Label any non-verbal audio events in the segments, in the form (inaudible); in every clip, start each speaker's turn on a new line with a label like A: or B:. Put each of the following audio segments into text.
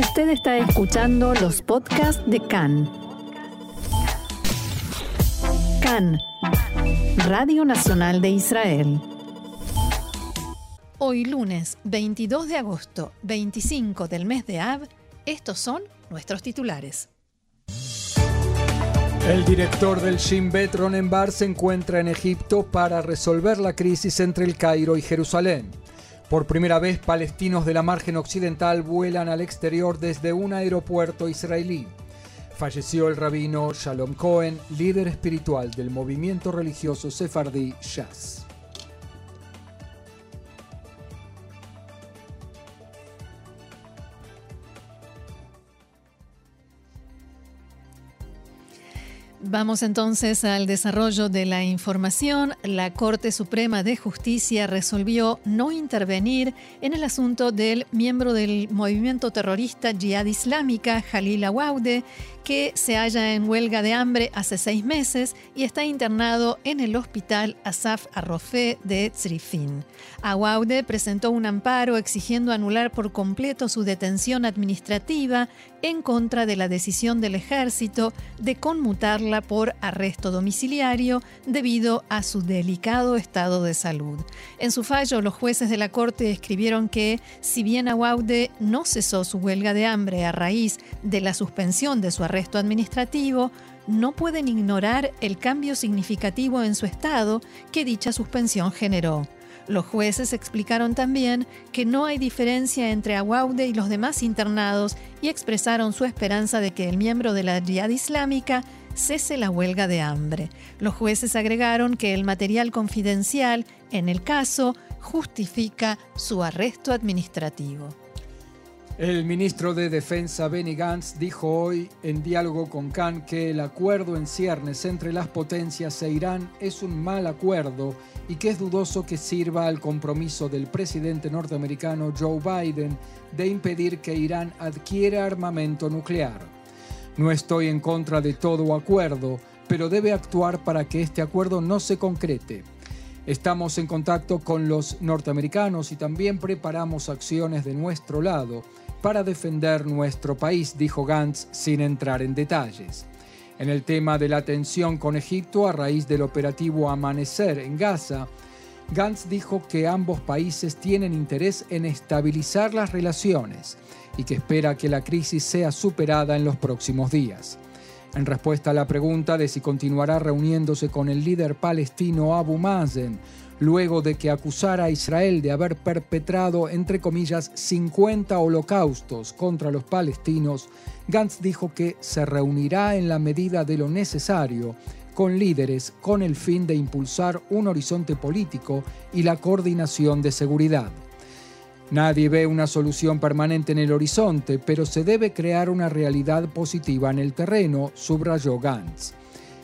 A: Usted está escuchando los podcasts de CAN. CAN, Radio Nacional de Israel. Hoy lunes 22 de agosto, 25 del mes de Av, estos son nuestros titulares.
B: El director del Shin Bet, Ronen Bar, se encuentra en Egipto para resolver la crisis entre el Cairo y Jerusalén. Por primera vez, palestinos de la margen occidental vuelan al exterior desde un aeropuerto israelí. Falleció el rabino Shalom Cohen, líder espiritual del movimiento religioso sefardí Shas.
A: Vamos entonces al desarrollo de la información. La Corte Suprema de Justicia resolvió no intervenir en el asunto del miembro del movimiento terrorista Jihad Islámica, Jalil Awaude, que se halla en huelga de hambre hace seis meses y está internado en el hospital Asaf Arrofé de Tzrifin. Awaude presentó un amparo exigiendo anular por completo su detención administrativa en contra de la decisión del ejército de conmutarla por arresto domiciliario debido a su delicado estado de salud. En su fallo, los jueces de la Corte escribieron que, si bien Awaude no cesó su huelga de hambre a raíz de la suspensión de su arresto administrativo, no pueden ignorar el cambio significativo en su estado que dicha suspensión generó. Los jueces explicaron también que no hay diferencia entre Awaude y los demás internados y expresaron su esperanza de que el miembro de la Jihad Islámica cese la huelga de hambre. Los jueces agregaron que el material confidencial en el caso justifica su arresto administrativo.
B: El ministro de Defensa Benny Gantz dijo hoy en diálogo con Khan que el acuerdo en ciernes entre las potencias e Irán es un mal acuerdo y que es dudoso que sirva al compromiso del presidente norteamericano Joe Biden de impedir que Irán adquiera armamento nuclear. No estoy en contra de todo acuerdo, pero debe actuar para que este acuerdo no se concrete. Estamos en contacto con los norteamericanos y también preparamos acciones de nuestro lado para defender nuestro país, dijo Gantz sin entrar en detalles. En el tema de la tensión con Egipto a raíz del operativo Amanecer en Gaza, Gantz dijo que ambos países tienen interés en estabilizar las relaciones y que espera que la crisis sea superada en los próximos días. En respuesta a la pregunta de si continuará reuniéndose con el líder palestino Abu Mazen, luego de que acusara a Israel de haber perpetrado, entre comillas, 50 holocaustos contra los palestinos, Gantz dijo que se reunirá en la medida de lo necesario con líderes con el fin de impulsar un horizonte político y la coordinación de seguridad. Nadie ve una solución permanente en el horizonte, pero se debe crear una realidad positiva en el terreno, subrayó Gantz.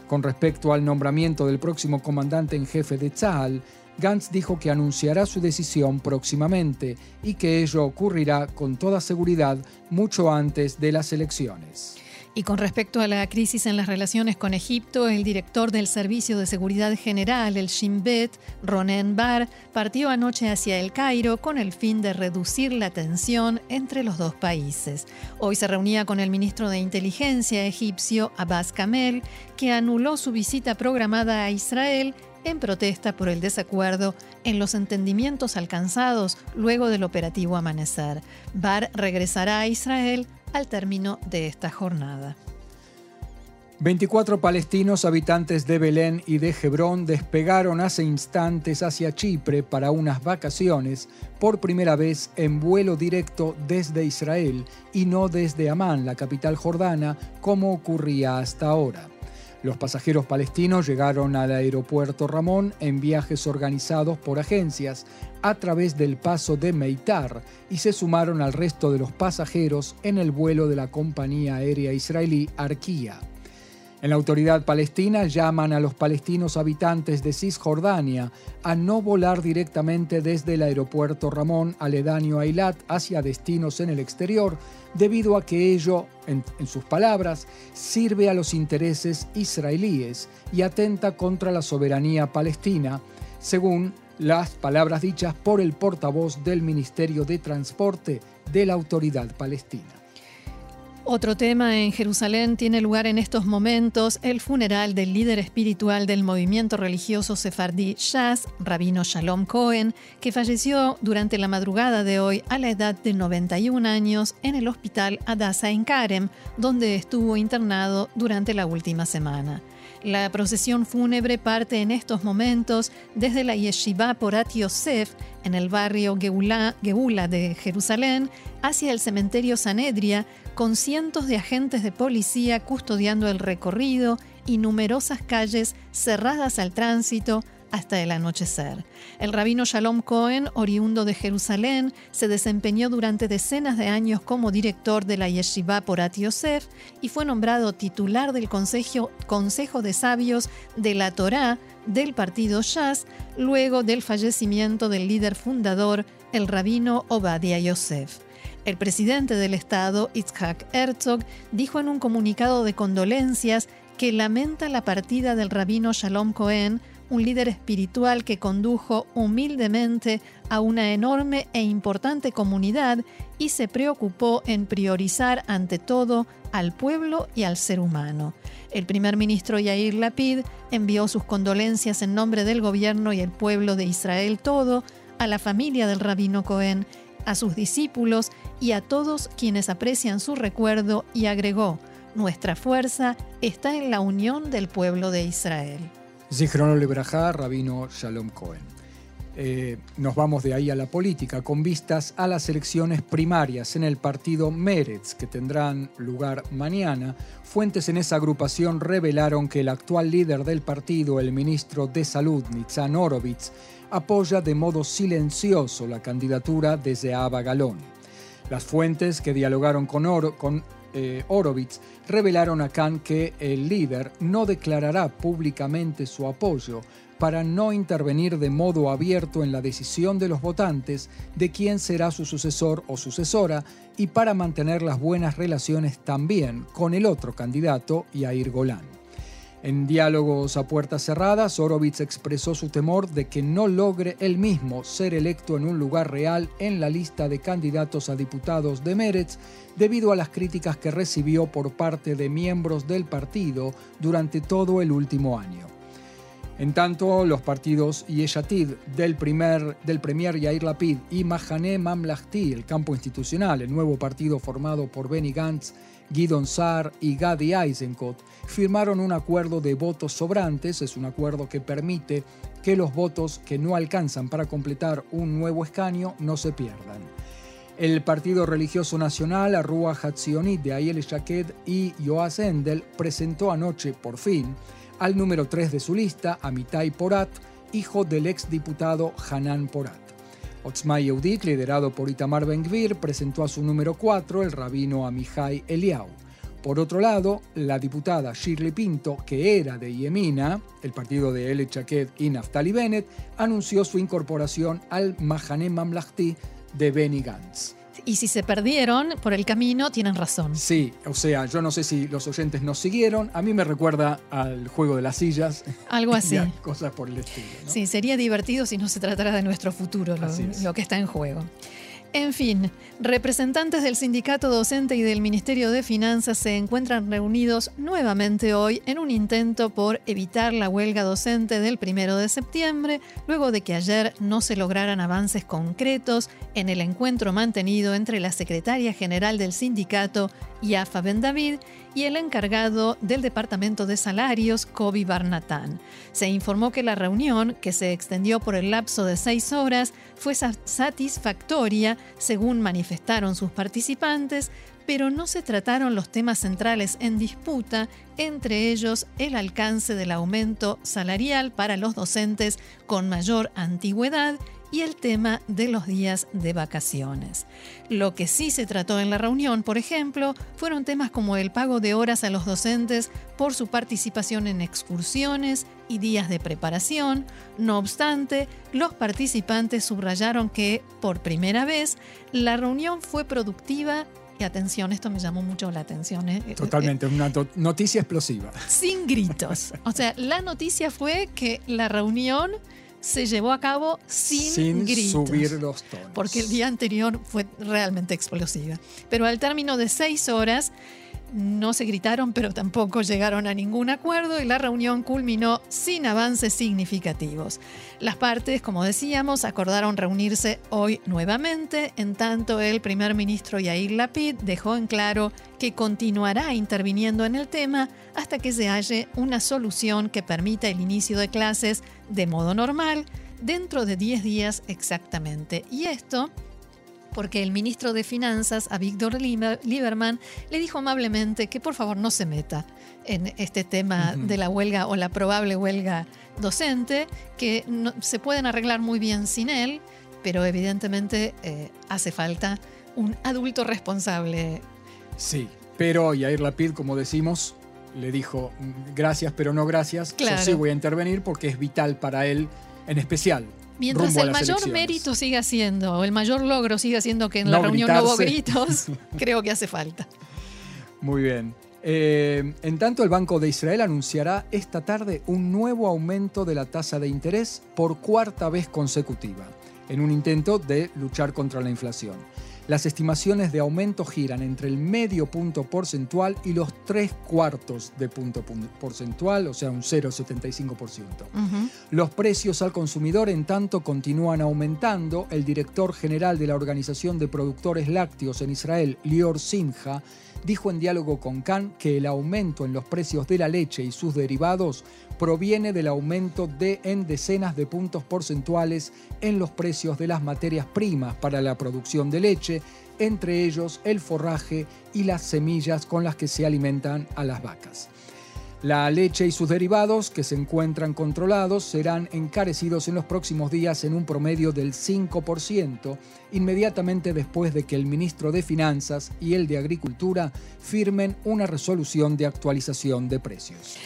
B: Con respecto al nombramiento del próximo comandante en jefe de Tzal, Gantz dijo que anunciará su decisión próximamente y que ello ocurrirá con toda seguridad mucho antes de las elecciones.
A: Y con respecto a la crisis en las relaciones con Egipto, el director del Servicio de Seguridad General, el Shin Bet, Ronen Bar, partió anoche hacia el Cairo con el fin de reducir la tensión entre los dos países. Hoy se reunía con el ministro de Inteligencia egipcio, Abbas Kamel, que anuló su visita programada a Israel en protesta por el desacuerdo en los entendimientos alcanzados luego del operativo Amanecer. Bar regresará a Israel al término de esta jornada.
B: 24 palestinos habitantes de Belén y de Hebrón despegaron hace instantes hacia Chipre para unas vacaciones por primera vez en vuelo directo desde Israel y no desde Amán, la capital jordana, como ocurría hasta ahora. Los pasajeros palestinos llegaron al aeropuerto Ramón en viajes organizados por agencias a través del paso de Meitar y se sumaron al resto de los pasajeros en el vuelo de la compañía aérea israelí Arquía. En la autoridad palestina llaman a los palestinos habitantes de Cisjordania a no volar directamente desde el aeropuerto Ramón aledaño a hacia destinos en el exterior, debido a que ello, en, sus palabras, sirve a los intereses israelíes y atenta contra la soberanía palestina, según las palabras dichas por el portavoz del Ministerio de Transporte de la Autoridad Palestina.
A: Otro tema en Jerusalén tiene lugar en estos momentos el funeral del líder espiritual del movimiento religioso sefardí Shas, Rabino Shalom Cohen, que falleció durante la madrugada de hoy a la edad de 91 años en el hospital Adasa en Karem, donde estuvo internado durante la última semana. La procesión fúnebre parte en estos momentos desde la Yeshiva Porat Yosef, en el barrio Geula de Jerusalén, hacia el cementerio Sanedria, con cientos de agentes de policía custodiando el recorrido y numerosas calles cerradas al tránsito hasta el anochecer. El rabino Shalom Cohen, oriundo de Jerusalén, se desempeñó durante decenas de años como director de la Yeshiva Porat Yosef y fue nombrado titular del Consejo, Consejo de Sabios de la Torá del partido Shas luego del fallecimiento del líder fundador, el rabino Obadiah Yosef. El presidente del Estado, Itzhak Herzog, dijo en un comunicado de condolencias que lamenta la partida del rabino Shalom Cohen, un líder espiritual que condujo humildemente a una enorme e importante comunidad y se preocupó en priorizar ante todo al pueblo y al ser humano. El primer ministro Yair Lapid envió sus condolencias en nombre del gobierno y el pueblo de Israel todo a la familia del rabino Cohen a sus discípulos y a todos quienes aprecian su recuerdo y agregó, nuestra fuerza está en la unión del pueblo de Israel.
B: Zichrono Lebrajá, Rabino Shalom Cohen. Eh, nos vamos de ahí a la política con vistas a las elecciones primarias en el partido Meretz que tendrán lugar mañana. Fuentes en esa agrupación revelaron que el actual líder del partido, el ministro de Salud, Nitzan Orovitz, apoya de modo silencioso la candidatura de Zeaba Galón. Las fuentes que dialogaron con, Oro, con eh, revelaron a Khan que el líder no declarará públicamente su apoyo para no intervenir de modo abierto en la decisión de los votantes de quién será su sucesor o sucesora y para mantener las buenas relaciones también con el otro candidato, Yair Golan. En diálogos a puertas cerradas, Horowitz expresó su temor de que no logre él mismo ser electo en un lugar real en la lista de candidatos a diputados de Meretz debido a las críticas que recibió por parte de miembros del partido durante todo el último año. En tanto, los partidos Yeshatid del, primer, del Premier Yair Lapid y Mahane Mamlahti, el campo institucional, el nuevo partido formado por Benny Gantz Guidon Saar y Gadi Eisenkot firmaron un acuerdo de votos sobrantes, es un acuerdo que permite que los votos que no alcanzan para completar un nuevo escaño no se pierdan. El Partido Religioso Nacional, Arrua Hatzionit de Ayel Shaked y Yoaz Endel presentó anoche, por fin, al número 3 de su lista, Amitai Porat, hijo del exdiputado Hanan Porat. Otzma Yehudit, liderado por Itamar Ben-Gvir, presentó a su número 4, el rabino Amihai Eliau. Por otro lado, la diputada Shirley Pinto, que era de Yemina, el partido de Ele Chaked y Naftali Bennett, anunció su incorporación al Mahané Mamlahti de Benny Gantz.
A: Y si se perdieron por el camino, tienen razón.
B: Sí, o sea, yo no sé si los oyentes nos siguieron. A mí me recuerda al juego de las sillas.
A: Algo (laughs) así.
B: cosas por el estilo.
A: Sí, sería divertido si no se tratara de nuestro futuro, lo que está en juego. En fin, representantes del sindicato docente y del Ministerio de Finanzas se encuentran reunidos nuevamente hoy en un intento por evitar la huelga docente del primero de septiembre, luego de que ayer no se lograran avances concretos en el encuentro mantenido entre la secretaria general del sindicato, Yafa Ben David, y el encargado del Departamento de Salarios, Kobi Barnatán. Se informó que la reunión, que se extendió por el lapso de seis horas, fue satisfactoria, según manifestaron sus participantes, pero no se trataron los temas centrales en disputa, entre ellos el alcance del aumento salarial para los docentes con mayor antigüedad y el tema de los días de vacaciones. Lo que sí se trató en la reunión, por ejemplo, fueron temas como el pago de horas a los docentes por su participación en excursiones y días de preparación. No obstante, los participantes subrayaron que, por primera vez, la reunión fue productiva y atención, esto me llamó mucho la atención. ¿eh?
B: Totalmente, una noticia explosiva.
A: Sin gritos. O sea, la noticia fue que la reunión se llevó a cabo sin,
B: sin subir los tonos.
A: Porque el día anterior fue realmente explosiva. Pero al término de seis horas, no se gritaron, pero tampoco llegaron a ningún acuerdo y la reunión culminó sin avances significativos. Las partes, como decíamos, acordaron reunirse hoy nuevamente, en tanto el primer ministro Yair Lapid dejó en claro que continuará interviniendo en el tema hasta que se halle una solución que permita el inicio de clases de modo normal dentro de 10 días exactamente. Y esto porque el ministro de Finanzas, a Víctor Lieberman, le dijo amablemente que por favor no se meta en este tema de la huelga o la probable huelga docente, que se pueden arreglar muy bien sin él, pero evidentemente eh, hace falta un adulto responsable.
B: Sí, pero Yair Lapid, como decimos, le dijo gracias, pero no gracias. Yo sí voy a intervenir porque es vital para él en especial
A: Mientras el mayor mérito siga siendo, o el mayor logro siga siendo que en la reunión no hubo gritos, (laughs) creo que hace falta.
B: Muy bien. Eh, en tanto, el Banco de Israel anunciará esta tarde un nuevo aumento de la tasa de interés por cuarta vez consecutiva, en un intento de luchar contra la inflación. Las estimaciones de aumento giran entre el medio punto porcentual y los tres cuartos de punto porcentual, o sea, un 0,75%. Los precios al consumidor, en tanto, continúan aumentando. El director general de la Organización de Productores Lácteos en Israel, Lior Simha, dijo en diálogo con Khan que el aumento en los precios de la leche y sus derivados proviene del aumento de en decenas de puntos porcentuales en los precios de las materias primas para la producción de leche, entre ellos el forraje y las semillas con las que se alimentan a las vacas. La leche y sus derivados, que se encuentran controlados, serán encarecidos en los próximos días en un promedio del 5%, inmediatamente después de que el ministro de Finanzas y el de Agricultura firmen una resolución de actualización de precios.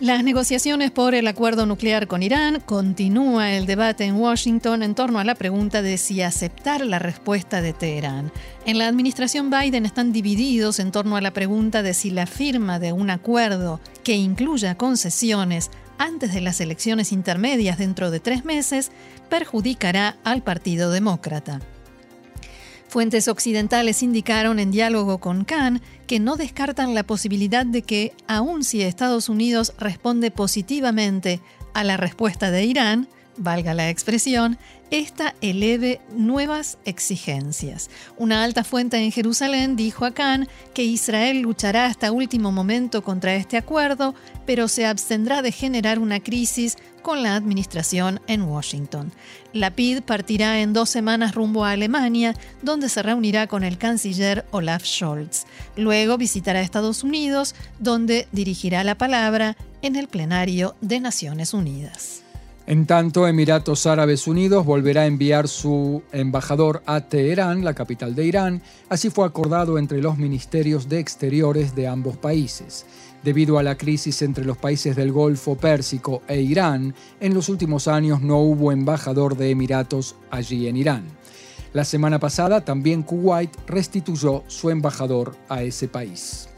A: Las negociaciones por el acuerdo nuclear con Irán continúa el debate en Washington en torno a la pregunta de si aceptar la respuesta de Teherán. En la administración Biden están divididos en torno a la pregunta de si la firma de un acuerdo que incluya concesiones antes de las elecciones intermedias dentro de tres meses perjudicará al Partido Demócrata. Fuentes occidentales indicaron en diálogo con Khan que no descartan la posibilidad de que, aun si Estados Unidos responde positivamente a la respuesta de Irán, valga la expresión, esta eleve nuevas exigencias. Una alta fuente en Jerusalén dijo a Khan que Israel luchará hasta último momento contra este acuerdo, pero se abstendrá de generar una crisis con la administración en Washington. La PID partirá en dos semanas rumbo a Alemania, donde se reunirá con el canciller Olaf Scholz. Luego visitará Estados Unidos, donde dirigirá la palabra en el plenario de Naciones Unidas.
B: En tanto, Emiratos Árabes Unidos volverá a enviar su embajador a Teherán, la capital de Irán. Así fue acordado entre los ministerios de Exteriores de ambos países. Debido a la crisis entre los países del Golfo Pérsico e Irán, en los últimos años no hubo embajador de Emiratos allí en Irán. La semana pasada también Kuwait restituyó su embajador a ese país.